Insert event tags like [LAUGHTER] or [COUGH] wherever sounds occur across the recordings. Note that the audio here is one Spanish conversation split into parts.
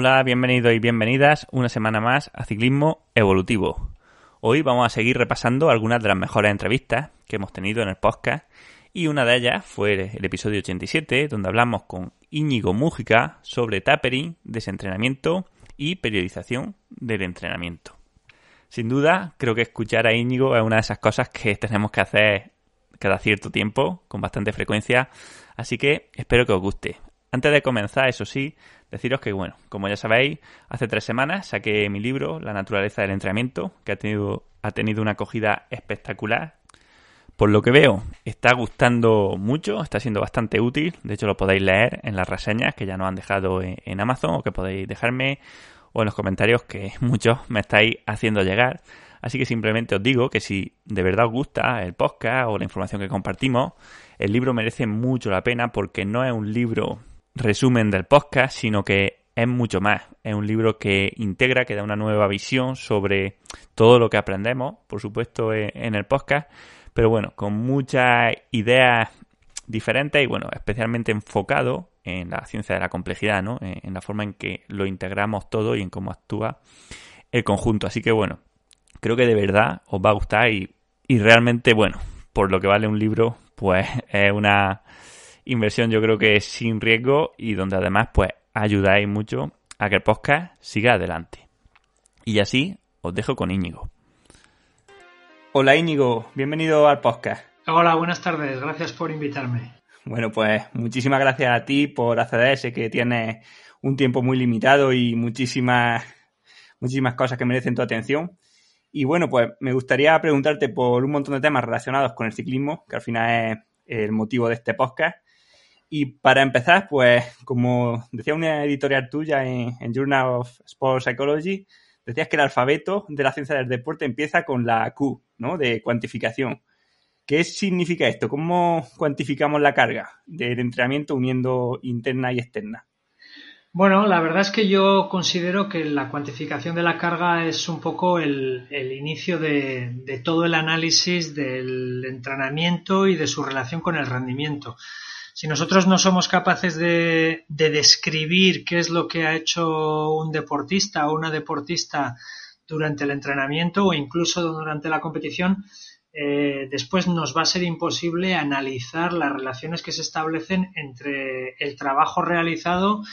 Hola, bienvenidos y bienvenidas una semana más a Ciclismo Evolutivo. Hoy vamos a seguir repasando algunas de las mejores entrevistas que hemos tenido en el podcast y una de ellas fue el episodio 87 donde hablamos con Íñigo Mújica sobre tapering, desentrenamiento y periodización del entrenamiento. Sin duda, creo que escuchar a Íñigo es una de esas cosas que tenemos que hacer cada cierto tiempo, con bastante frecuencia, así que espero que os guste. Antes de comenzar, eso sí, deciros que, bueno, como ya sabéis, hace tres semanas saqué mi libro, La naturaleza del entrenamiento, que ha tenido, ha tenido una acogida espectacular. Por lo que veo, está gustando mucho, está siendo bastante útil. De hecho, lo podéis leer en las reseñas que ya nos han dejado en Amazon o que podéis dejarme o en los comentarios que [LAUGHS] muchos me estáis haciendo llegar. Así que simplemente os digo que si de verdad os gusta el podcast o la información que compartimos, el libro merece mucho la pena porque no es un libro resumen del podcast, sino que es mucho más. Es un libro que integra, que da una nueva visión sobre todo lo que aprendemos, por supuesto, e, en el podcast, pero bueno, con muchas ideas diferentes y bueno, especialmente enfocado en la ciencia de la complejidad, ¿no? En la forma en que lo integramos todo y en cómo actúa el conjunto. Así que bueno, creo que de verdad os va a gustar y, y realmente, bueno, por lo que vale un libro, pues [LAUGHS] es una inversión yo creo que sin riesgo y donde además pues ayudáis mucho a que el podcast siga adelante. Y así os dejo con Íñigo. Hola Íñigo, bienvenido al podcast. Hola, buenas tardes, gracias por invitarme. Bueno, pues muchísimas gracias a ti por acceder, sé que tienes un tiempo muy limitado y muchísimas, muchísimas cosas que merecen tu atención. Y bueno, pues me gustaría preguntarte por un montón de temas relacionados con el ciclismo, que al final es el motivo de este podcast. Y para empezar, pues como decía una editorial tuya en, Journal of Sports Psychology, decías que el alfabeto de la ciencia del deporte empieza con la Q, ¿no? De cuantificación. ¿Qué significa esto? ¿Cómo cuantificamos la carga del entrenamiento uniendo interna y externa? Bueno, la verdad es que yo considero que la cuantificación de la carga es un poco el, inicio de, todo el análisis del entrenamiento y de su relación con el rendimiento. Si nosotros no somos capaces de, describir qué es lo que ha hecho un deportista o una deportista durante el entrenamiento o incluso durante la competición, eh, después nos va a ser imposible analizar las relaciones que se establecen entre el trabajo realizado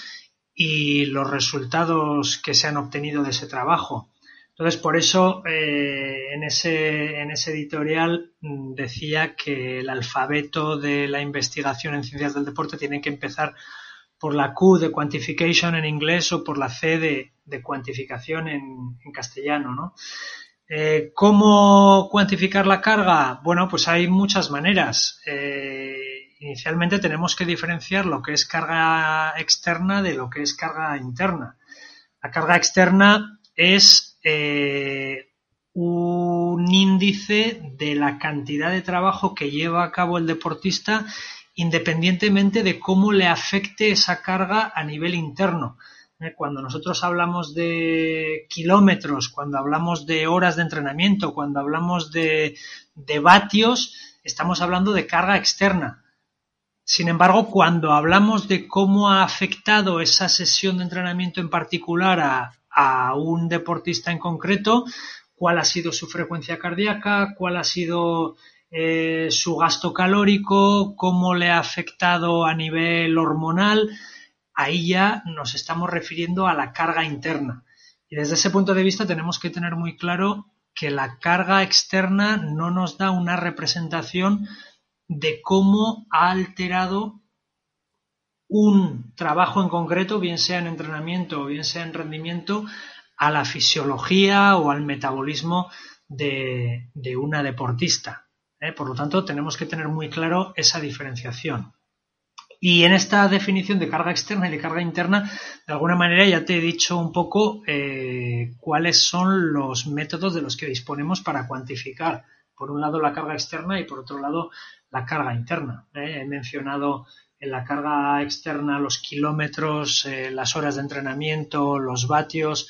y los resultados que se han obtenido de ese trabajo. Entonces, por eso eh, en, ese, en ese editorial mm, decía que el alfabeto de la investigación en ciencias del deporte tiene que empezar por la Q de quantification en inglés o por la C de, de cuantificación en, castellano, ¿no? Eh, ¿Cómo cuantificar la carga? Bueno, pues hay muchas maneras. Eh, inicialmente tenemos que diferenciar lo que es carga externa de lo que es carga interna. La carga externa es eh, un índice de la cantidad de trabajo que lleva a cabo el deportista independientemente de cómo le afecte esa carga a nivel interno. Eh, cuando nosotros hablamos de kilómetros, cuando hablamos de horas de entrenamiento, cuando hablamos de, de vatios, estamos hablando de carga externa. Sin embargo, cuando hablamos de cómo ha afectado esa sesión de entrenamiento en particular a, a un deportista en concreto, cuál ha sido su frecuencia cardíaca, cuál ha sido eh, su gasto calórico, cómo le ha afectado a nivel hormonal. Ahí ya nos estamos refiriendo a la carga interna. Y desde ese punto de vista tenemos que tener muy claro que la carga externa no nos da una representación de cómo ha alterado un trabajo en concreto, bien sea en entrenamiento o bien sea en rendimiento, a la fisiología o al metabolismo de, una deportista. ¿eh? Por lo tanto, tenemos que tener muy claro esa diferenciación. Y en esta definición de carga externa y de carga interna, de alguna manera ya te he dicho un poco eh, cuáles son los métodos de los que disponemos para cuantificar, por un lado, la carga externa y por otro lado, la carga interna. ¿eh? He mencionado en la carga externa los kilómetros, eh, las horas de entrenamiento, los vatios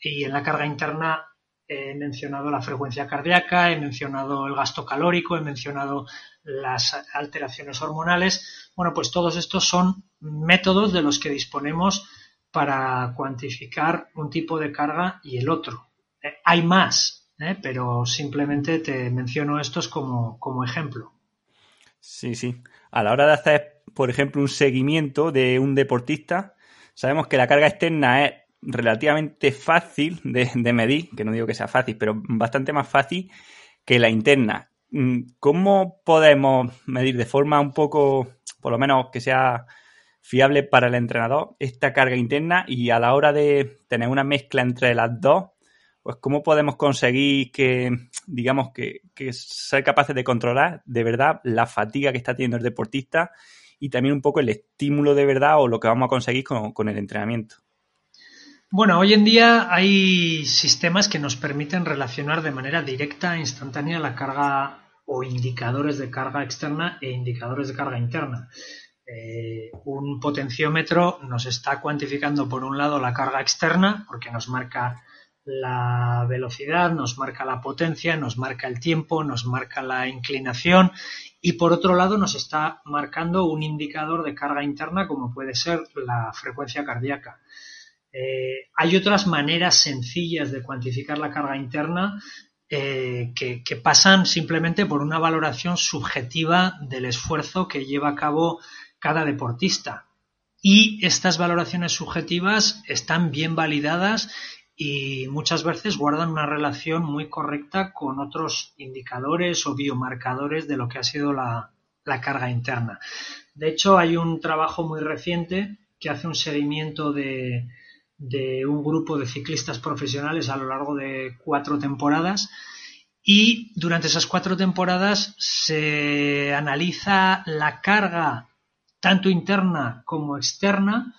y en la carga interna he mencionado la frecuencia cardíaca, he mencionado el gasto calórico, he mencionado las alteraciones hormonales. Bueno, pues todos estos son métodos de los que disponemos para cuantificar un tipo de carga y el otro. Eh, hay más, ¿eh? pero simplemente te menciono estos como, como ejemplo. Sí, sí. A la hora de hacer, por ejemplo, un seguimiento de un deportista, sabemos que la carga externa es relativamente fácil de, medir, que no digo que sea fácil, pero bastante más fácil que la interna. Mm, ¿Cómo podemos medir de forma un poco, por lo menos que sea fiable para el entrenador, esta carga interna y a la hora de tener una mezcla entre las dos, pues cómo podemos conseguir que, digamos, que, que ser capaces de controlar de verdad la fatiga que está teniendo el deportista y también un poco el estímulo de verdad o lo que vamos a conseguir con, con el entrenamiento? Bueno, hoy en día hay sistemas que nos permiten relacionar de manera directa e instantánea la carga o indicadores de carga externa e indicadores de carga interna. Eh, un potenciómetro nos está cuantificando por un lado la carga externa, porque nos marca la velocidad, nos marca la potencia, nos marca el tiempo, nos marca la inclinación y por otro lado nos está marcando un indicador de carga interna como puede ser la frecuencia cardíaca. Eh, hay otras maneras sencillas de cuantificar la carga interna eh, que, pasan simplemente por una valoración subjetiva del esfuerzo que lleva a cabo cada deportista. Y estas valoraciones subjetivas están bien validadas y muchas veces guardan una relación muy correcta con otros indicadores o biomarcadores de lo que ha sido la carga interna. De hecho, hay un trabajo muy reciente que hace un seguimiento de, de un grupo de ciclistas profesionales a lo largo de cuatro temporadas y durante esas cuatro temporadas se analiza la carga tanto interna como externa,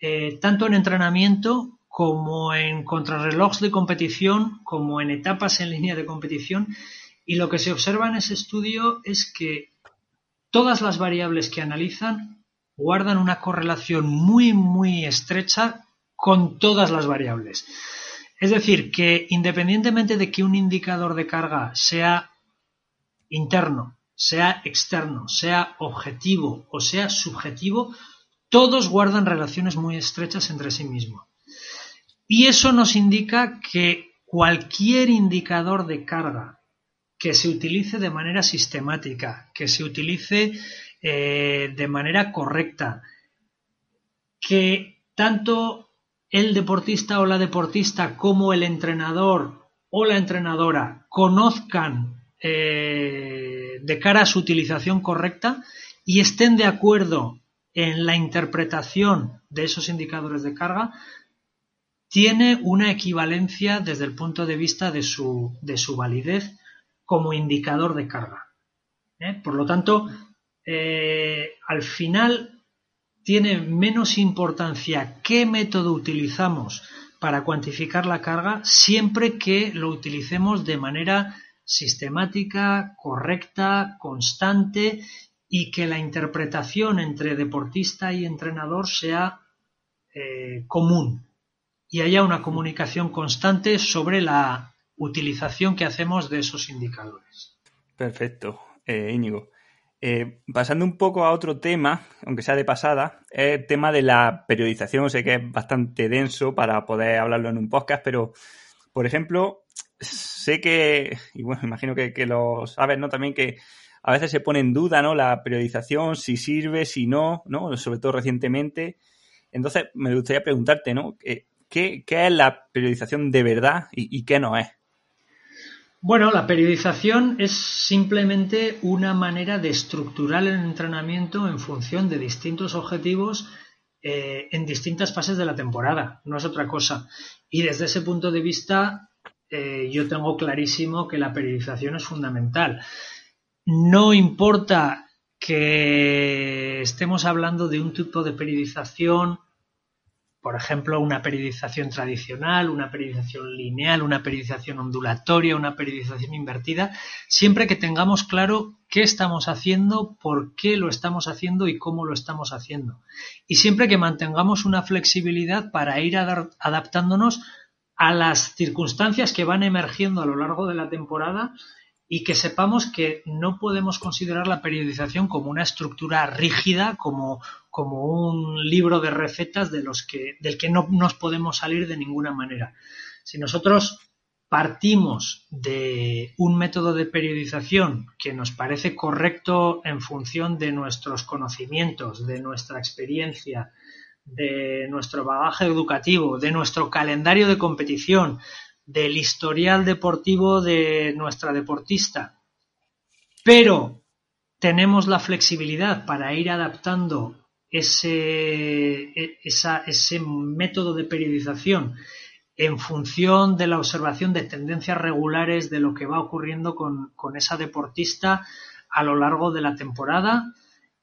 eh, tanto en entrenamiento como en contrarrelojes de competición, como en etapas en línea de competición. Y lo que se observa en ese estudio es que todas las variables que analizan guardan una correlación muy, muy estrecha con todas las variables. Es decir, que independientemente de que un indicador de carga sea interno, sea externo, sea objetivo o sea subjetivo, todos guardan relaciones muy estrechas entre sí mismos. Y eso nos indica que cualquier indicador de carga que se utilice de manera sistemática, que se utilice eh, de manera correcta, que tanto el deportista o la deportista como el entrenador o la entrenadora conozcan eh, de cara a su utilización correcta y estén de acuerdo en la interpretación de esos indicadores de carga, tiene una equivalencia desde el punto de vista de su, de su validez como indicador de carga. ¿eh? Por lo tanto, eh, al final tiene menos importancia qué método utilizamos para cuantificar la carga siempre que lo utilicemos de manera sistemática, correcta, constante y que la interpretación entre deportista y entrenador sea eh, común y haya una comunicación constante sobre la utilización que hacemos de esos indicadores. Perfecto, eh, Íñigo. Eh, pasando un poco a otro tema, aunque sea de pasada, es el tema de la periodización. Sé que es bastante denso para poder hablarlo en un podcast, pero, por ejemplo, sé que, y bueno, [LAUGHS] imagino que, que lo sabes, ¿no? También que a veces se pone en duda, ¿no? La periodización, si sirve, si no, ¿no? Sobre todo recientemente. Entonces, me gustaría preguntarte, ¿no? ¿Qué, es la periodización de verdad y qué no es? Bueno, la periodización es simplemente una manera de estructurar el entrenamiento en función de distintos objetivos eh, en distintas fases de la temporada, no es otra cosa. Y desde ese punto de vista, eh, yo tengo clarísimo que la periodización es fundamental. No importa que estemos hablando de un tipo de periodización por ejemplo, una periodización tradicional, una periodización lineal, una periodización ondulatoria, una periodización invertida, siempre que tengamos claro qué estamos haciendo, por qué lo estamos haciendo y cómo lo estamos haciendo. Y siempre que mantengamos una flexibilidad para ir adaptándonos a las circunstancias que van emergiendo a lo largo de la temporada y que sepamos que no podemos considerar la periodización como una estructura rígida, como, como un libro de recetas de los que, del que no nos podemos salir de ninguna manera. Si nosotros partimos de un método de periodización que nos parece correcto en función de nuestros conocimientos, de nuestra experiencia, de nuestro bagaje educativo, de nuestro calendario de competición, del historial deportivo de nuestra deportista, pero tenemos la flexibilidad para ir adaptando ese, e, ese método de periodización en función de la observación de tendencias regulares de lo que va ocurriendo con, esa deportista a lo largo de la temporada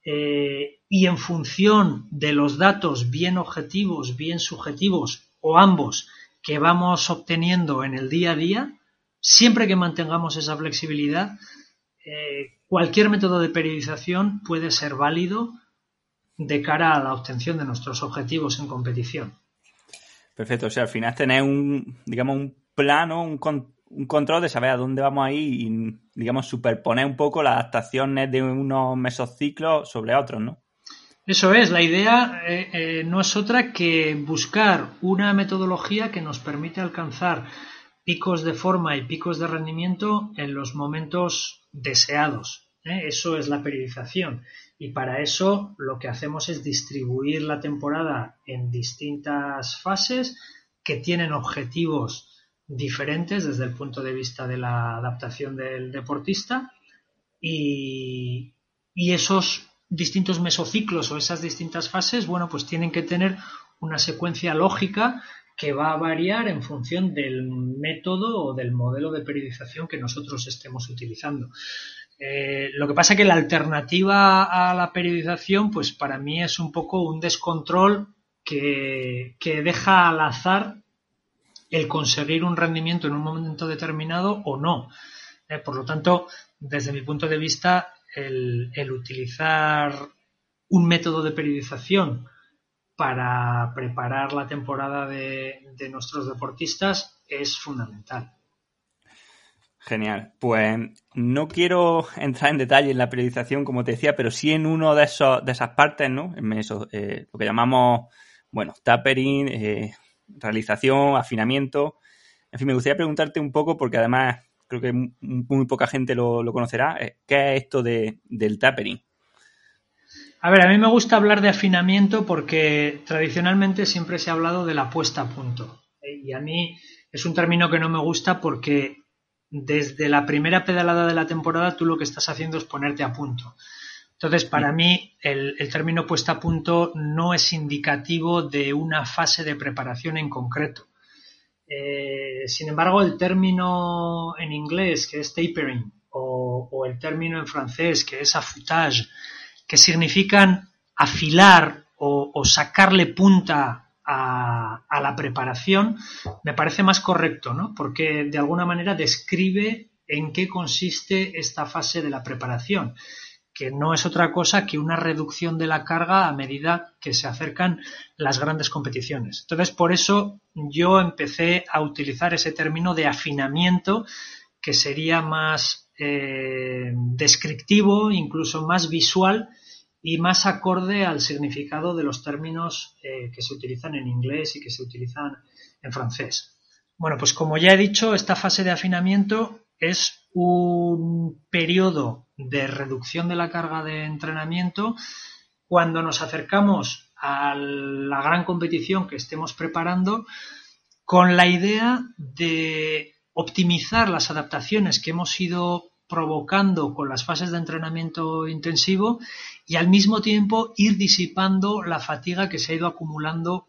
eh, y en función de los datos bien objetivos, bien subjetivos o ambos que vamos obteniendo en el día a día, siempre que mantengamos esa flexibilidad, eh, cualquier método de periodización puede ser válido de cara a la obtención de nuestros objetivos en competición. Perfecto, o sea, al final tener un, digamos, un plano, un, un control de saber a dónde vamos a ir y, digamos, superponer un poco las adaptaciones de unos mesociclos sobre otros, ¿no? Eso es, la idea eh, eh, no es otra que buscar una metodología que nos permite alcanzar picos de forma y picos de rendimiento en los momentos deseados. ¿eh? Eso es la periodización. Y para eso lo que hacemos es distribuir la temporada en distintas fases que tienen objetivos diferentes desde el punto de vista de la adaptación del deportista y, y esos distintos mesociclos o esas distintas fases, bueno, pues tienen que tener una secuencia lógica que va a variar en función del método o del modelo de periodización que nosotros estemos utilizando. Eh, lo que pasa es que la alternativa a la periodización, pues para mí es un poco un descontrol que, deja al azar el conseguir un rendimiento en un momento determinado o no. Eh, por lo tanto, desde mi punto de vista, el, utilizar un método de periodización para preparar la temporada de, nuestros deportistas es fundamental. Genial. Pues no quiero entrar en detalle en la periodización, como te decía, pero sí en uno de esos de esas partes, ¿no? En eso, eh, lo que llamamos, bueno, tapering, eh, realización, afinamiento. En fin, me gustaría preguntarte un poco, porque además creo que muy, poca gente lo, conocerá. Eh, ¿Qué es esto de, del tapering? A ver, a mí me gusta hablar de afinamiento porque tradicionalmente siempre se ha hablado de la puesta a punto. Eh, y a mí es un término que no me gusta porque desde la primera pedalada de la temporada tú lo que estás haciendo es ponerte a punto. Entonces, para mí, el, el, término puesta a punto no es indicativo de una fase de preparación en concreto. Eh, sin embargo, el término en inglés, que es tapering, o, el término en francés, que es affoutage, que significan afilar o, sacarle punta a, la preparación, me parece más correcto, ¿no? Porque de alguna manera describe en qué consiste esta fase de la preparación que no es otra cosa que una reducción de la carga a medida que se acercan las grandes competiciones. Entonces, por eso yo empecé a utilizar ese término de afinamiento que sería más eh, descriptivo, incluso más visual y más acorde al significado de los términos eh, que se utilizan en inglés y que se utilizan en francés. Bueno, pues como ya he dicho, esta fase de afinamiento es un periodo de reducción de la carga de entrenamiento cuando nos acercamos a la gran competición que estemos preparando con la idea de optimizar las adaptaciones que hemos ido provocando con las fases de entrenamiento intensivo y al mismo tiempo ir disipando la fatiga que se ha ido acumulando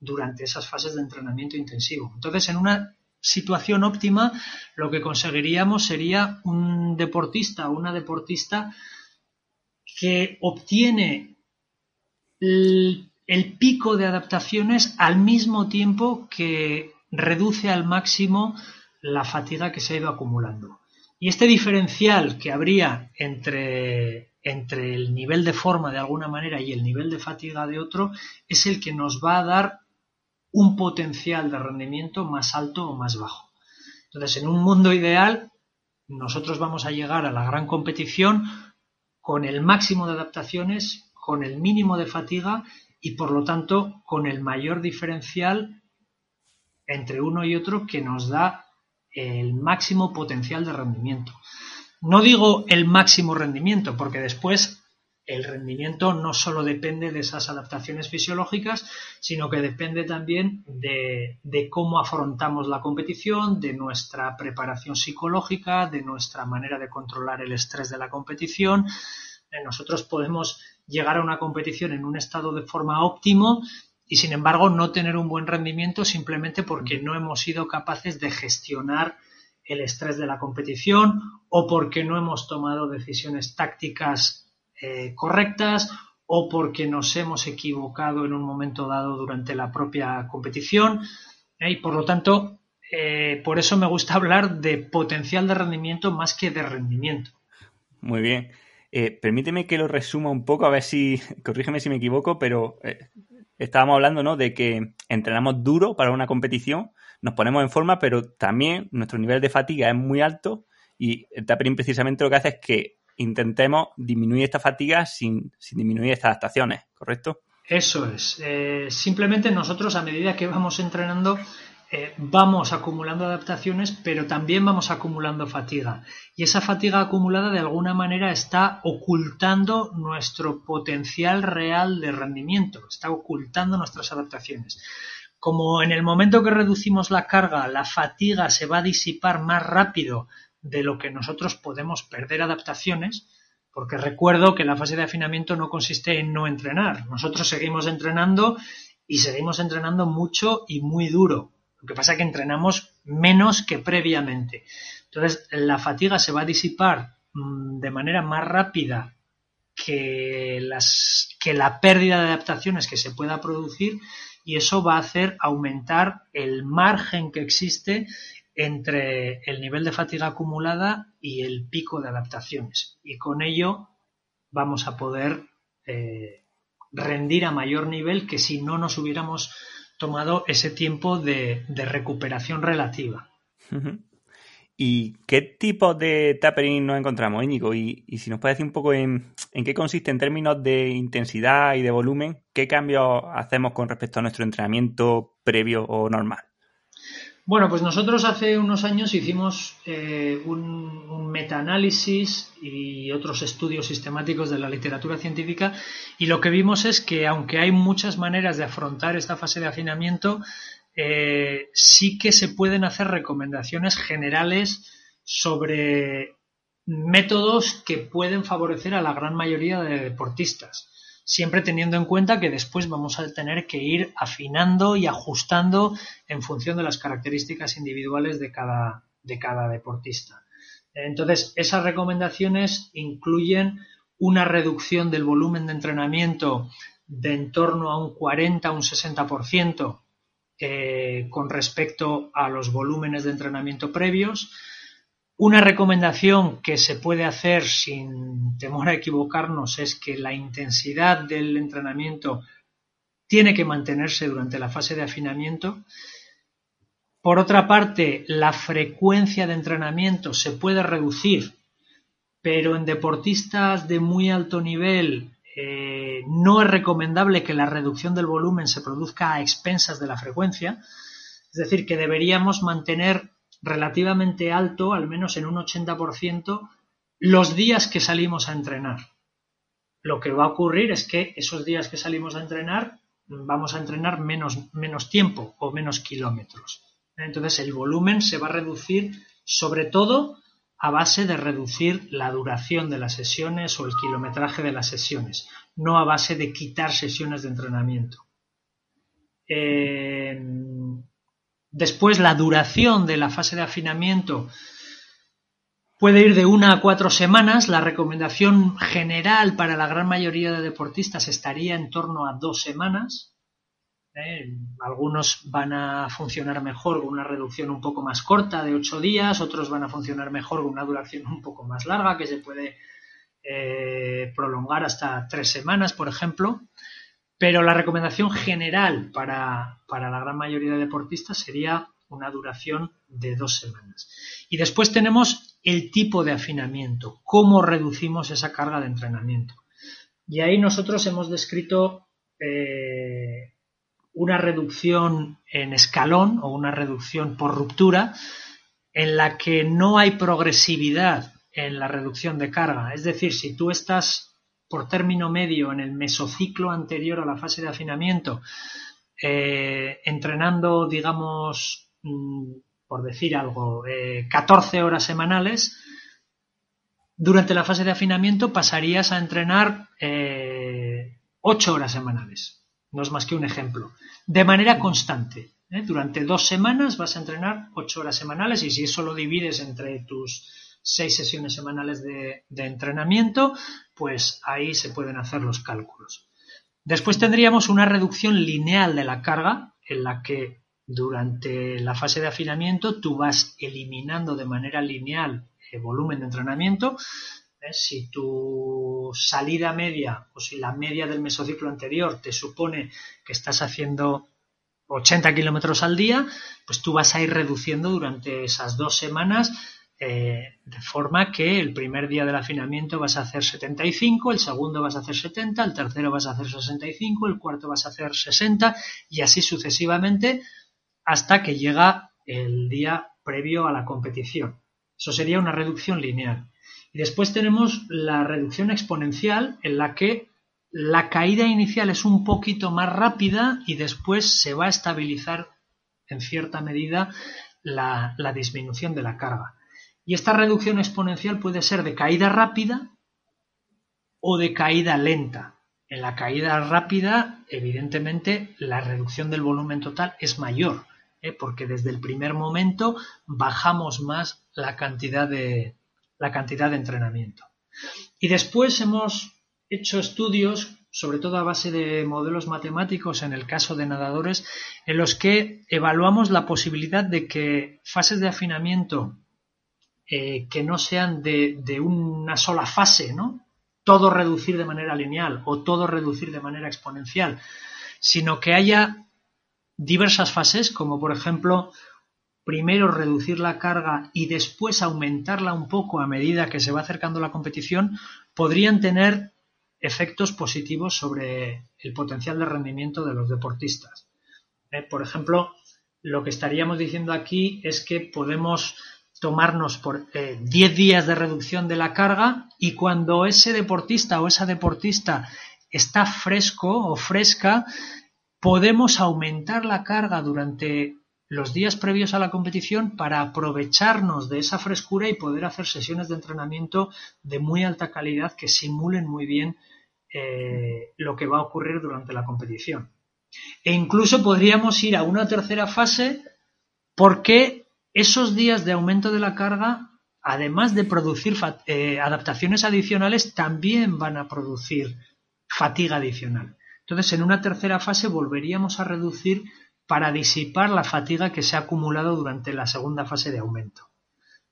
durante esas fases de entrenamiento intensivo. Entonces, en una situación óptima, lo que conseguiríamos sería un deportista o una deportista que obtiene el, pico de adaptaciones al mismo tiempo que reduce al máximo la fatiga que se ha ido acumulando. Y este diferencial que habría entre, entre el nivel de forma de alguna manera y el nivel de fatiga de otro es el que nos va a dar un potencial de rendimiento más alto o más bajo. Entonces, en un mundo ideal, nosotros vamos a llegar a la gran competición con el máximo de adaptaciones, con el mínimo de fatiga y por lo tanto con el mayor diferencial entre uno y otro que nos da el máximo potencial de rendimiento. No digo el máximo rendimiento, porque después el rendimiento no solo depende de esas adaptaciones fisiológicas, sino que depende también de, cómo afrontamos la competición, de nuestra preparación psicológica, de nuestra manera de controlar el estrés de la competición. Eh, nosotros podemos llegar a una competición en un estado de forma óptimo y sin embargo no tener un buen rendimiento simplemente porque no hemos sido capaces de gestionar el estrés de la competición o porque no hemos tomado decisiones tácticas eh, correctas o porque nos hemos equivocado en un momento dado durante la propia competición ¿eh? y por lo tanto eh, por eso me gusta [LAUGHS] hablar de potencial de rendimiento más que de rendimiento. Muy bien. permíteme que lo resuma un poco, a ver si, [LAUGHS] corrígeme si me equivoco, pero estábamos hablando ¿no? de que entrenamos duro para una competición, nos ponemos en forma, pero también nuestro nivel de fatiga es muy alto y el tapering precisamente lo que hace es que intentemos disminuir esta fatiga sin, disminuir estas adaptaciones, ¿correcto? Eso es. Eh, simplemente nosotros a medida que vamos entrenando eh, vamos acumulando adaptaciones, pero también vamos acumulando fatiga. Y esa fatiga acumulada de alguna manera está ocultando nuestro potencial real de rendimiento, está ocultando nuestras adaptaciones. Como en el momento que reducimos la carga, la fatiga se va a disipar más rápido de lo que nosotros podemos perder adaptaciones, porque recuerdo que la fase de afinamiento no consiste en no entrenar. Nosotros seguimos entrenando y seguimos entrenando mucho y muy duro. Lo que pasa es que entrenamos menos que previamente. Entonces, la fatiga se va a disipar mm, de manera más rápida que, las, que la pérdida de adaptaciones que se pueda producir y eso va a hacer aumentar el margen que existe entre el nivel de fatiga acumulada y el pico de adaptaciones. Y con ello vamos a poder eh, rendir a mayor nivel que si no nos hubiéramos tomado ese tiempo de, recuperación relativa. ¿Y qué tipo de tapering nos encontramos, Íñigo? Y, si nos puede decir un poco en, en, qué consiste en términos de intensidad y de volumen, qué cambios hacemos con respecto a nuestro entrenamiento previo o normal. Bueno, pues nosotros hace unos años hicimos eh, un, un metaanálisis y otros estudios sistemáticos de la literatura científica y lo que vimos es que aunque hay muchas maneras de afrontar esta fase de afinamiento, eh, sí que se pueden hacer recomendaciones generales sobre métodos que pueden favorecer a la gran mayoría de deportistas siempre teniendo en cuenta que después vamos a tener que ir afinando y ajustando en función de las características individuales de cada, de cada deportista. Entonces, esas recomendaciones incluyen una reducción del volumen de entrenamiento de en torno a un 40 a un 60% eh, con respecto a los volúmenes de entrenamiento previos, una recomendación que se puede hacer sin temor a equivocarnos es que la intensidad del entrenamiento tiene que mantenerse durante la fase de afinamiento. Por otra parte, la frecuencia de entrenamiento se puede reducir, pero en deportistas de muy alto nivel eh, no es recomendable que la reducción del volumen se produzca a expensas de la frecuencia. Es decir, que deberíamos mantener relativamente alto, al menos en un 80%, los días que salimos a entrenar. Lo que va a ocurrir es que esos días que salimos a entrenar vamos a entrenar menos, menos tiempo o menos kilómetros. Entonces el volumen se va a reducir sobre todo a base de reducir la duración de las sesiones o el kilometraje de las sesiones, no a base de quitar sesiones de entrenamiento. Eh, Después, la duración de la fase de afinamiento Puede ir de una a cuatro semanas. La recomendación general para la gran mayoría de deportistas estaría en torno a dos semanas. ¿eh? Algunos van a funcionar mejor con una reducción un poco más corta de ocho días, otros van a funcionar mejor con una duración un poco más larga que se puede eh, prolongar hasta tres semanas, por ejemplo. Pero la recomendación general para, para la gran mayoría de deportistas sería una duración de dos semanas. Y después tenemos el tipo de afinamiento, cómo reducimos esa carga de entrenamiento. Y ahí nosotros hemos descrito eh, una reducción en escalón o una reducción por ruptura en la que no hay progresividad en la reducción de carga. Es decir, si tú estás por término medio en el mesociclo anterior a la fase de afinamiento, eh, entrenando, digamos, mm, por decir algo, 14 eh, horas semanales, durante la fase de afinamiento pasarías a entrenar 8 eh, horas semanales. No es más que un ejemplo. De manera constante. Durante dos semanas vas a entrenar 8 horas semanales y si eso lo divides entre tus seis sesiones semanales de, entrenamiento, pues ahí se pueden hacer los cálculos. Después tendríamos una reducción lineal de la carga en la que durante la fase de afinamiento tú vas eliminando de manera lineal el volumen de entrenamiento. Si tu salida media o si la media del mesociclo anterior te supone que estás haciendo 80 kilómetros al día, pues tú vas a ir reduciendo durante esas dos semanas eh, de forma que el primer día del afinamiento vas a hacer 75, el segundo vas a hacer 70, el tercero vas a hacer 65, el cuarto vas a hacer 60 y así sucesivamente hasta que llega el día previo a la competición. Eso sería una reducción lineal. Y después tenemos la reducción exponencial en la que la caída inicial es un poquito más rápida y después se va a estabilizar en cierta medida la disminución de la carga. Y esta reducción exponencial puede ser de caída rápida o de caída lenta. En la caída rápida, evidentemente, la reducción del volumen total es mayor, ¿eh? porque desde el primer momento bajamos más la cantidad, de, la cantidad de entrenamiento. Y después hemos hecho estudios, sobre todo a base de modelos matemáticos en el caso de nadadores, en los que evaluamos la posibilidad de que fases de afinamiento eh, que no sean de, una sola fase, ¿no? Todo reducir de manera lineal o todo reducir de manera exponencial, sino que haya diversas fases, como por ejemplo, primero reducir la carga y después aumentarla un poco a medida que se va acercando la competición, podrían tener efectos positivos sobre el potencial de rendimiento de los deportistas. Eh, por ejemplo, lo que estaríamos diciendo aquí es que podemos tomarnos por 10 eh, días de reducción de la carga y cuando ese deportista o esa deportista está fresco o fresca, podemos aumentar la carga durante los días previos a la competición para aprovecharnos de esa frescura y poder hacer sesiones de entrenamiento de muy alta calidad que simulen muy bien eh, lo que va a ocurrir durante la competición. E incluso podríamos ir a una tercera fase porque esos días de aumento de la carga, además de producir eh, adaptaciones adicionales, también van a producir fatiga adicional. Entonces, en una tercera fase volveríamos a reducir para disipar la fatiga que se ha acumulado durante la segunda fase de aumento.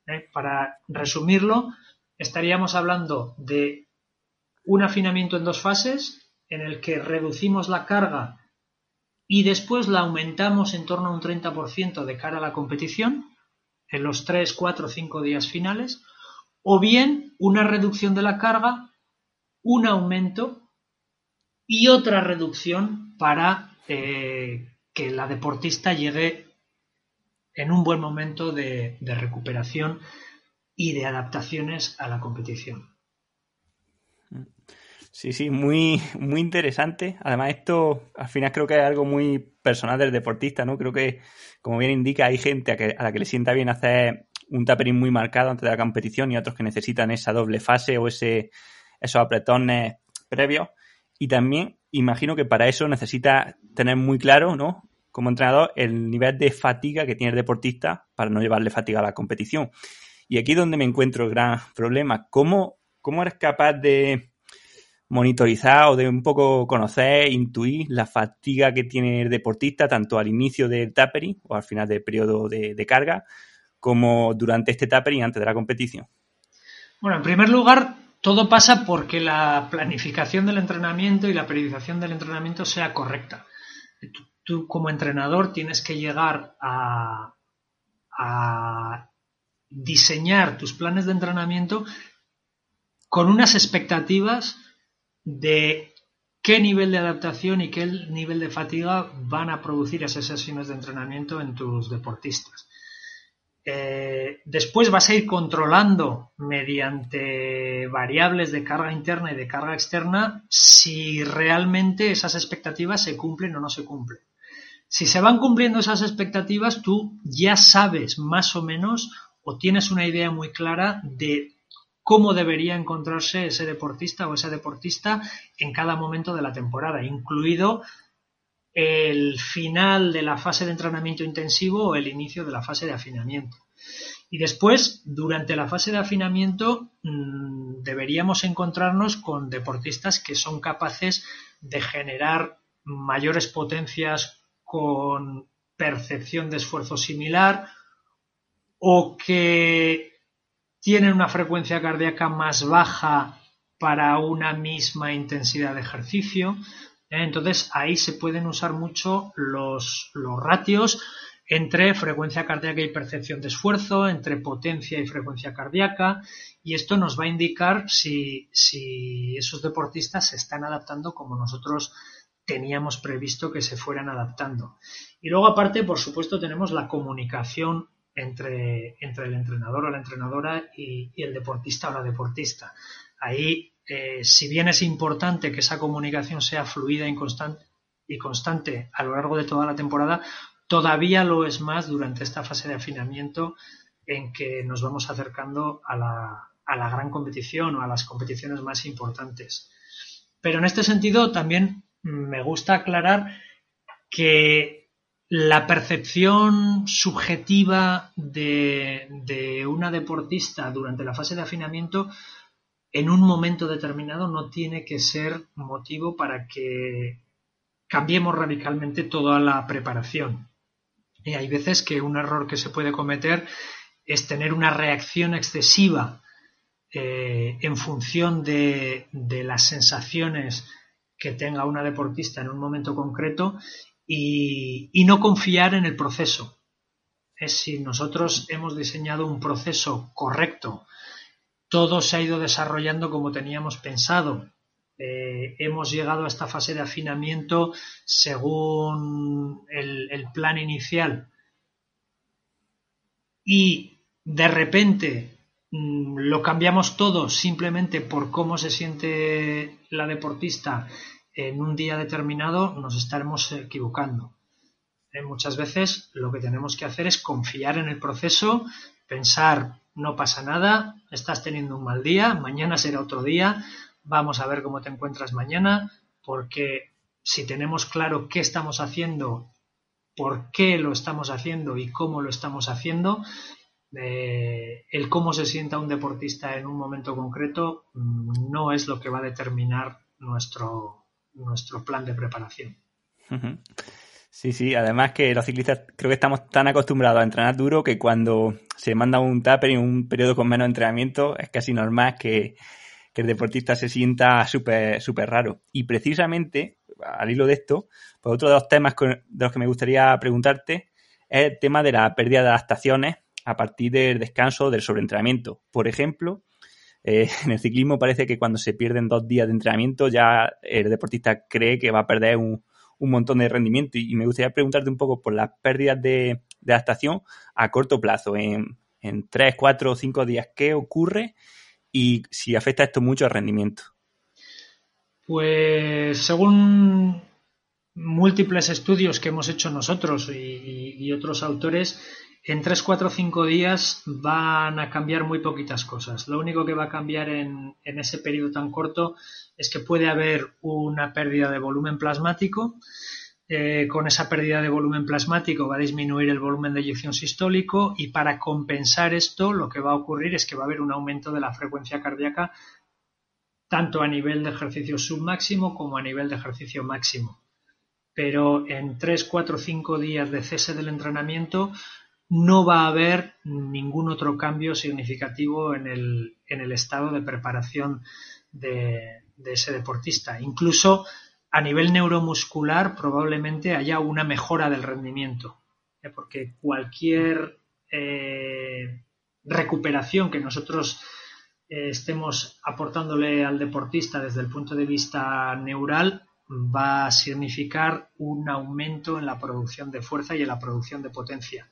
¿Eh? Para resumirlo, estaríamos hablando de un afinamiento en dos fases, en el que reducimos la carga y después la aumentamos en torno a un 30% de cara a la competición, en los 3, 4, 5 días finales, o bien una reducción de la carga, un aumento y otra reducción para eh, que la deportista llegue en un buen momento de, de recuperación y de adaptaciones a la competición. Sí, sí, muy, muy interesante. Además, esto al final creo que es algo muy personal del deportista, ¿no? Creo que, como bien indica, hay gente a, la que le sienta bien hacer un tapering muy marcado antes de la competición y otros que necesitan esa doble fase o ese, esos apretones previos. Y también imagino que para eso necesita tener muy claro, ¿no? Como entrenador, el nivel de fatiga que tiene el deportista para no llevarle fatiga a la competición. Y aquí es donde me encuentro el gran problema. ¿Cómo, cómo eres capaz de monitorizar o de un poco conocer, intuir la fatiga que tiene el deportista tanto al inicio del tapering o al final del periodo de, carga como durante este tapering antes de la competición? Bueno, en primer lugar, todo pasa porque la planificación del entrenamiento y la periodización del entrenamiento sea correcta. Tú, como entrenador tienes que llegar a, diseñar tus planes de entrenamiento con unas expectativas de qué nivel de adaptación y qué nivel de fatiga van a producir esas sesiones de entrenamiento en tus deportistas. Eh, después vas a ir controlando mediante variables de carga interna y de carga externa si realmente esas expectativas se cumplen o no se cumplen. Si se van cumpliendo esas expectativas, tú ya sabes más o menos o tienes una idea muy clara de cómo debería encontrarse ese deportista o esa deportista en cada momento de la temporada, incluido el final de la fase de entrenamiento intensivo o el inicio de la fase de afinamiento. Y después, durante la fase de afinamiento, mm, deberíamos encontrarnos con deportistas que son capaces de generar mayores potencias con percepción de esfuerzo similar o que tienen una frecuencia cardíaca más baja para una misma intensidad de ejercicio ¿eh? Entonces ahí se pueden usar mucho los, ratios entre frecuencia cardíaca y percepción de esfuerzo, entre potencia y frecuencia cardíaca, y esto nos va a indicar si, si, esos deportistas se están adaptando como nosotros teníamos previsto que se fueran adaptando. Y luego aparte, por supuesto, tenemos la comunicación entre, entre el entrenador o la entrenadora y, y el deportista o la deportista. Ahí eh, si bien es importante que esa comunicación sea fluida y constante, y constante a lo largo de toda la temporada, todavía lo es más durante esta fase de afinamiento en que nos vamos acercando a la, a la gran competición o a las competiciones más importantes. Pero en este sentido también me gusta aclarar que la percepción subjetiva de, de, una deportista durante la fase de afinamiento en un momento determinado no tiene que ser motivo para que cambiemos radicalmente toda la preparación. Y hay veces que un error que se puede cometer es tener una reacción excesiva eh, en función de, las sensaciones que tenga una deportista en un momento concreto y, no confiar en el proceso. Es si nosotros hemos diseñado un proceso correcto, todo se ha ido desarrollando como teníamos pensado. Eh, hemos llegado a esta fase de afinamiento según el, plan inicial y de repente mm, lo cambiamos todo simplemente por cómo se siente la deportista en un día determinado, nos estaremos equivocando. Eh, muchas veces lo que tenemos que hacer es confiar en el proceso, pensar no pasa nada, estás teniendo un mal día, mañana será otro día, vamos a ver cómo te encuentras mañana, porque si tenemos claro qué estamos haciendo, por qué lo estamos haciendo y cómo lo estamos haciendo, eh, el cómo se sienta un deportista en un momento concreto mm, no es lo que va a determinar nuestro, nuestro plan de preparación. Sí, sí, además que los ciclistas creo que estamos tan acostumbrados a entrenar duro que cuando se manda un taper en un periodo con menos entrenamiento es casi normal que, el deportista se sienta súper súper raro. Y precisamente, al hilo de esto, pues otro de los temas de los que me gustaría preguntarte es el tema de la pérdida de adaptaciones a partir del descanso del sobreentrenamiento. Por ejemplo, eh, [LAUGHS] en el ciclismo parece que cuando se pierden dos días de entrenamiento ya el deportista cree que va a perder un, un montón de rendimiento. Y, me gustaría preguntarte un poco por las pérdidas de, adaptación a corto plazo, en, en 3, 4 o 5 días. ¿Qué ocurre y si afecta esto mucho al rendimiento? Pues según múltiples estudios que hemos hecho nosotros y, otros autores, en 3, 4, 5 días van a cambiar muy poquitas cosas. Lo único que va a cambiar en, ese periodo tan corto es que puede haber una pérdida de volumen plasmático, eh, con esa pérdida de volumen plasmático va a disminuir el volumen de eyección sistólico y para compensar esto lo que va a ocurrir es que va a haber un aumento de la frecuencia cardíaca tanto a nivel de ejercicio submáximo como a nivel de ejercicio máximo. Pero en 3, 4, 5 días de cese del entrenamiento no va a haber ningún otro cambio significativo en el, estado de preparación de, ese deportista. Incluso a nivel neuromuscular probablemente haya una mejora del rendimiento, ¿eh? porque cualquier eh, recuperación que nosotros eh, estemos aportándole al deportista desde el punto de vista neural va a significar un aumento en la producción de fuerza y en la producción de potencia.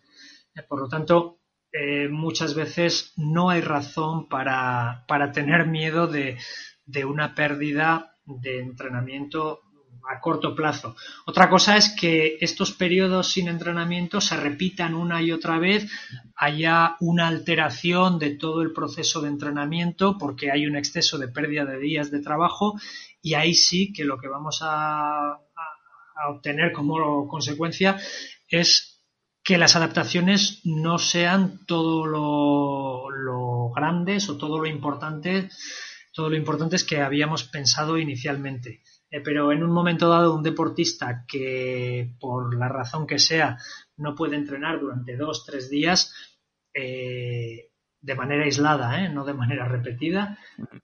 Por lo tanto, muchas veces no hay razón para, tener miedo de, de una pérdida de entrenamiento a corto plazo. Otra cosa es que estos periodos sin entrenamiento se repitan una y otra vez, haya una alteración de todo el proceso de entrenamiento porque hay un exceso de pérdida de días de trabajo y ahí sí que lo que vamos a, obtener como consecuencia es que las adaptaciones no sean todo lo, lo grandes o todo lo importante todo lo importante es que habíamos pensado inicialmente. Eh, pero en un momento dado un deportista que por la razón que sea no puede entrenar durante dos, tres días eh, de manera aislada, ¿eh? no de manera repetida,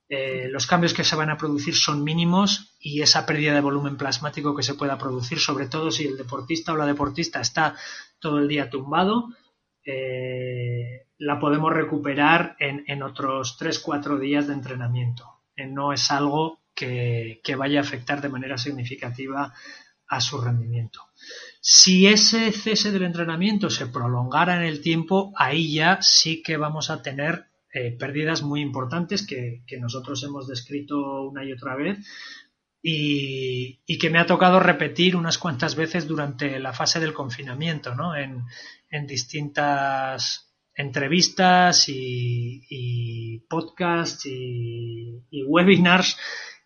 los cambios que se van a producir son mínimos y esa pérdida de volumen plasmático que se pueda producir, sobre todo si el deportista o la deportista está todo el día tumbado, la podemos recuperar en, en otros tres, cuatro días de entrenamiento. no es algo que, vaya a afectar de manera significativa a su rendimiento. Si ese cese del entrenamiento se prolongara en el tiempo, ahí ya sí que vamos a tener eh, pérdidas muy importantes que, nosotros hemos descrito una y otra vez y, que me ha tocado repetir unas cuantas veces durante la fase del confinamiento, ¿no? en, distintas entrevistas y, podcasts y, y webinars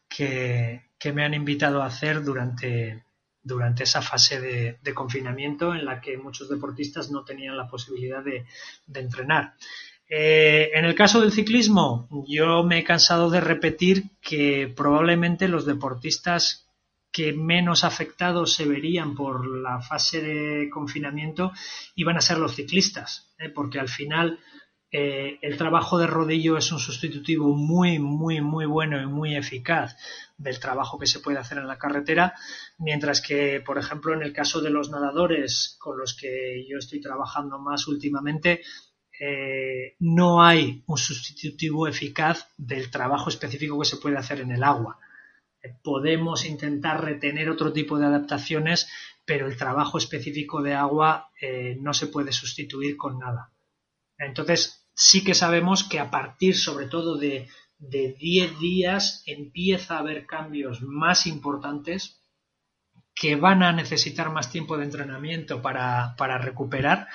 que, me han invitado a hacer durante, durante esa fase de, confinamiento en la que muchos deportistas no tenían la posibilidad de, entrenar. Eh, en el caso del ciclismo, yo me he cansado de repetir que probablemente los deportistas que menos afectados se verían por la fase de confinamiento iban a ser los ciclistas, ¿eh? porque al final eh, el trabajo de rodillo es un sustitutivo muy, muy, muy bueno y muy eficaz del trabajo que se puede hacer en la carretera, mientras que, por ejemplo, en el caso de los nadadores con los que yo estoy trabajando más últimamente, eh, no hay un sustitutivo eficaz del trabajo específico que se puede hacer en el agua. Eh, podemos intentar retener otro tipo de adaptaciones, pero el trabajo específico de agua no se puede sustituir con nada. Entonces, sí que sabemos que a partir sobre todo de, de 10 días empieza a haber cambios más importantes que van a necesitar más tiempo de entrenamiento para, recuperar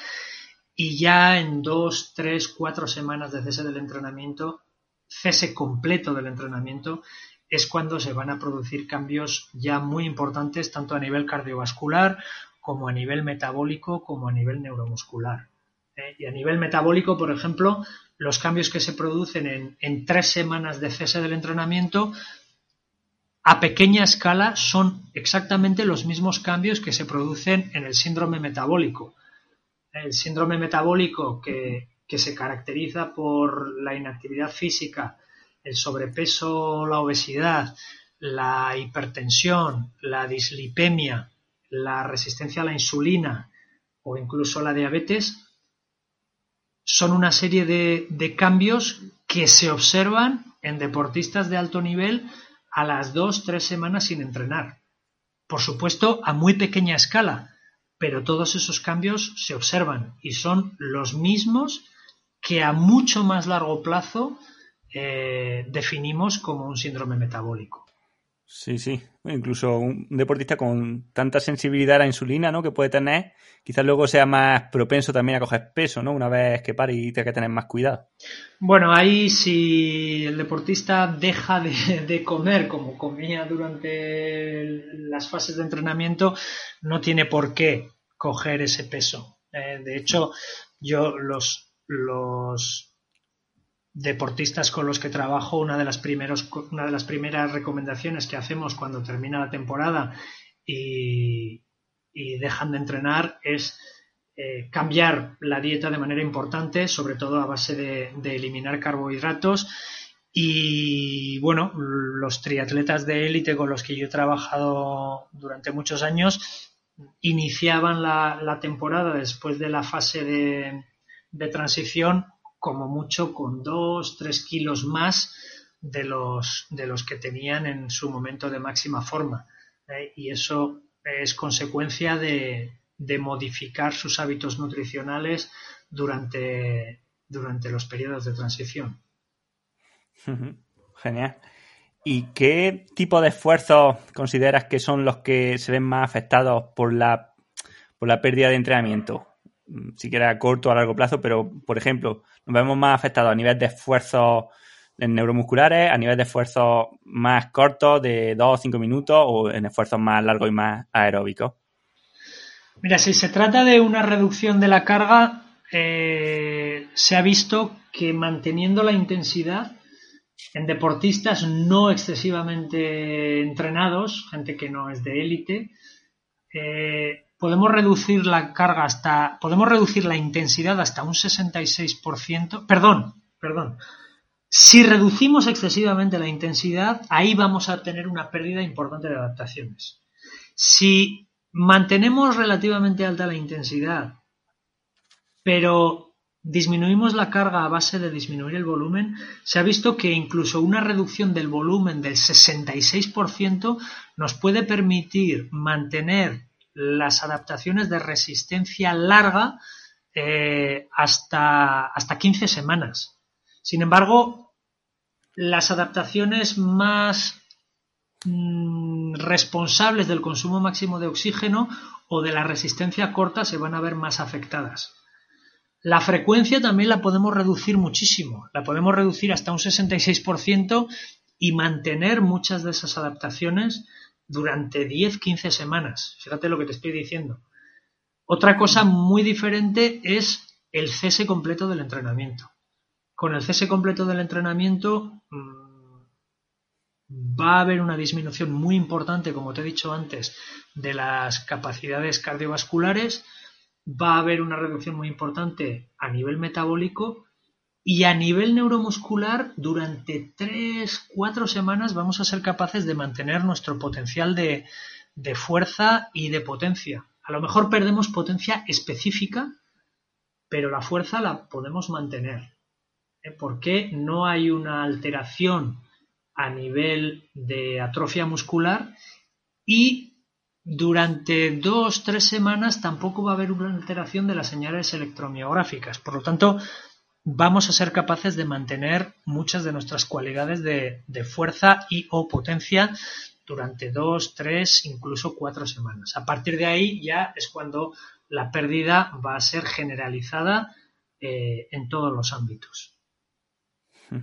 y ya en 2, 3, 4 semanas de cese del entrenamiento, cese completo del entrenamiento, es cuando se van a producir cambios ya muy importantes tanto a nivel cardiovascular como a nivel metabólico como a nivel neuromuscular. Y a nivel metabólico, por ejemplo, los cambios que se producen en, tres semanas de cese del entrenamiento a pequeña escala son exactamente los mismos cambios que se producen en el síndrome metabólico. El síndrome metabólico que, que, se caracteriza por la inactividad física, el sobrepeso, la obesidad, la hipertensión, la dislipemia, la resistencia a la insulina o incluso la diabetes, son una serie de, cambios que se observan en deportistas de alto nivel a las dos, tres semanas sin entrenar. Por supuesto, a muy pequeña escala, pero todos esos cambios se observan y son los mismos que a mucho más largo plazo eh, definimos como un síndrome metabólico. Sí, sí. Incluso un deportista con tanta sensibilidad a la insulina, ¿no? Que puede tener, quizás luego sea más propenso también a coger peso, ¿no? Una vez que pare y tenga que tener más cuidado. Bueno, ahí si el deportista deja de, comer como comía durante las fases de entrenamiento, no tiene por qué coger ese peso. Eh, de hecho, yo los, los deportistas con los que trabajo, una de las, primeros, una de las primeras recomendaciones que hacemos cuando termina la temporada y, dejan de entrenar es eh, cambiar la dieta de manera importante, sobre todo a base de, eliminar carbohidratos. Y bueno, los triatletas de élite con los que yo he trabajado durante muchos años iniciaban la, temporada después de la fase de, de transición como mucho con 2, 3 kilos más de los, de los que tenían en su momento de máxima forma. ¿eh? Y eso es consecuencia de, modificar sus hábitos nutricionales durante, durante los periodos de transición. Genial. ¿Y qué tipo de esfuerzos consideras que son los que se ven más afectados por la, por la pérdida de entrenamiento? Mm, siquiera a corto o a largo plazo, pero por ejemplo, nos vemos más afectados a nivel de esfuerzos neuromusculares, a nivel de esfuerzos más cortos, de 2 o 5 minutos, o en esfuerzos más largos y más aeróbicos. Mira, si se trata de una reducción de la carga, eh, se ha visto que manteniendo la intensidad en deportistas no excesivamente entrenados, gente que no es de élite, eh, podemos reducir la carga hasta, podemos reducir la intensidad hasta un 66%, perdón, perdón. Si reducimos excesivamente la intensidad, ahí vamos a tener una pérdida importante de adaptaciones. Si mantenemos relativamente alta la intensidad, pero disminuimos la carga a base de disminuir el volumen, se ha visto que incluso una reducción del volumen del 66% nos puede permitir mantener las adaptaciones de resistencia larga eh, hasta, hasta 15 semanas. Sin embargo, las adaptaciones más mm, responsables del consumo máximo de oxígeno o de la resistencia corta se van a ver más afectadas. La frecuencia también la podemos reducir muchísimo, la podemos reducir hasta un 66% y mantener muchas de esas adaptaciones durante 10-15 semanas. Fíjate lo que te estoy diciendo. Otra cosa muy diferente es el cese completo del entrenamiento. Con el cese completo del entrenamiento mm, va a haber una disminución muy importante, como te he dicho antes, de las capacidades cardiovasculares, va a haber una reducción muy importante a nivel metabólico y a nivel neuromuscular, durante 3-4 semanas vamos a ser capaces de mantener nuestro potencial de, fuerza y de potencia. A lo mejor perdemos potencia específica, pero la fuerza la podemos mantener. ¿Eh? Porque no hay una alteración a nivel de atrofia muscular y durante dos, tres semanas tampoco va a haber una alteración de las señales electromiográficas. Por lo tanto, vamos a ser capaces de mantener muchas de nuestras cualidades de, fuerza y o potencia durante dos, tres, incluso cuatro semanas. A partir de ahí ya es cuando la pérdida va a ser generalizada eh, en todos los ámbitos. [LAUGHS]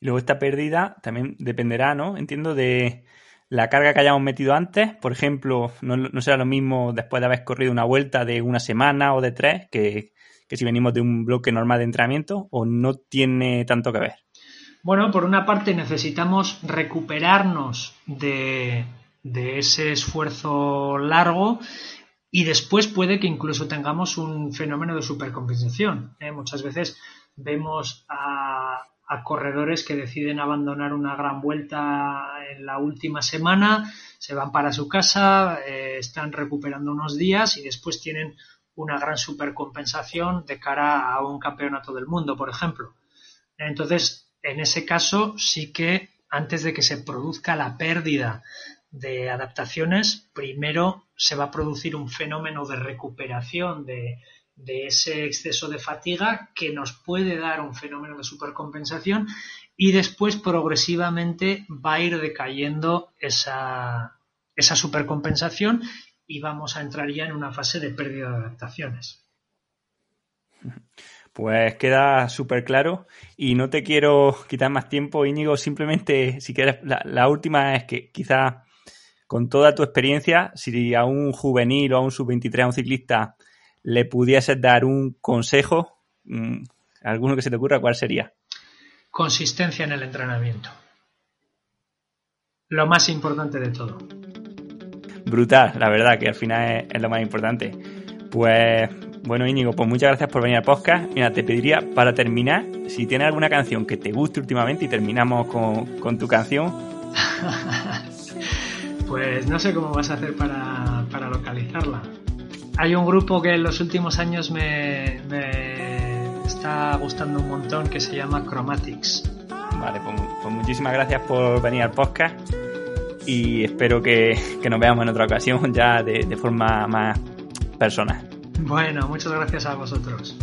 Y luego esta pérdida también dependerá, ¿no? Entiendo de la carga que hayamos metido antes. Por ejemplo, no, no será lo mismo después de haber corrido una vuelta de una semana o de tres que, que si venimos de un bloque normal de entrenamiento o no tiene tanto que ver? Bueno, por una parte necesitamos recuperarnos de, ese esfuerzo largo y después puede que incluso tengamos un fenómeno de supercompensación. ¿eh? Muchas veces vemos a, corredores que deciden abandonar una gran vuelta en la última semana, se van para su casa, eh, están recuperando unos días y después tienen una gran supercompensación de cara a un campeonato del mundo, por ejemplo. Entonces, en ese caso, sí que antes de que se produzca la pérdida de adaptaciones, primero se va a producir un fenómeno de recuperación de, ese exceso de fatiga que nos puede dar un fenómeno de supercompensación y después progresivamente va a ir decayendo esa, esa supercompensación y vamos a entrar ya en una fase de pérdida de adaptaciones. Pues queda súper claro y no te quiero quitar más tiempo, Íñigo. Simplemente, si quieres, la, última es que quizás con toda tu experiencia, si a un juvenil o a un sub-23, a un ciclista, le pudieses dar un consejo, mm, alguno que se te ocurra, ¿cuál sería? Consistencia en el entrenamiento. Lo más importante de todo. Brutal, la verdad, que al final es lo más importante. Pues bueno, Íñigo, pues muchas gracias por venir al podcast. Mira, te pediría para terminar, si tienes alguna canción que te guste últimamente y terminamos con, tu canción. [LAUGHS] pues no sé cómo vas a hacer para, localizarla. Hay un grupo que en los últimos años me, está gustando un montón que se llama Chromatics. Vale, pues, pues muchísimas gracias por venir al podcast y espero que, nos veamos en otra ocasión ya de, de forma más personal. Bueno, muchas gracias a vosotros.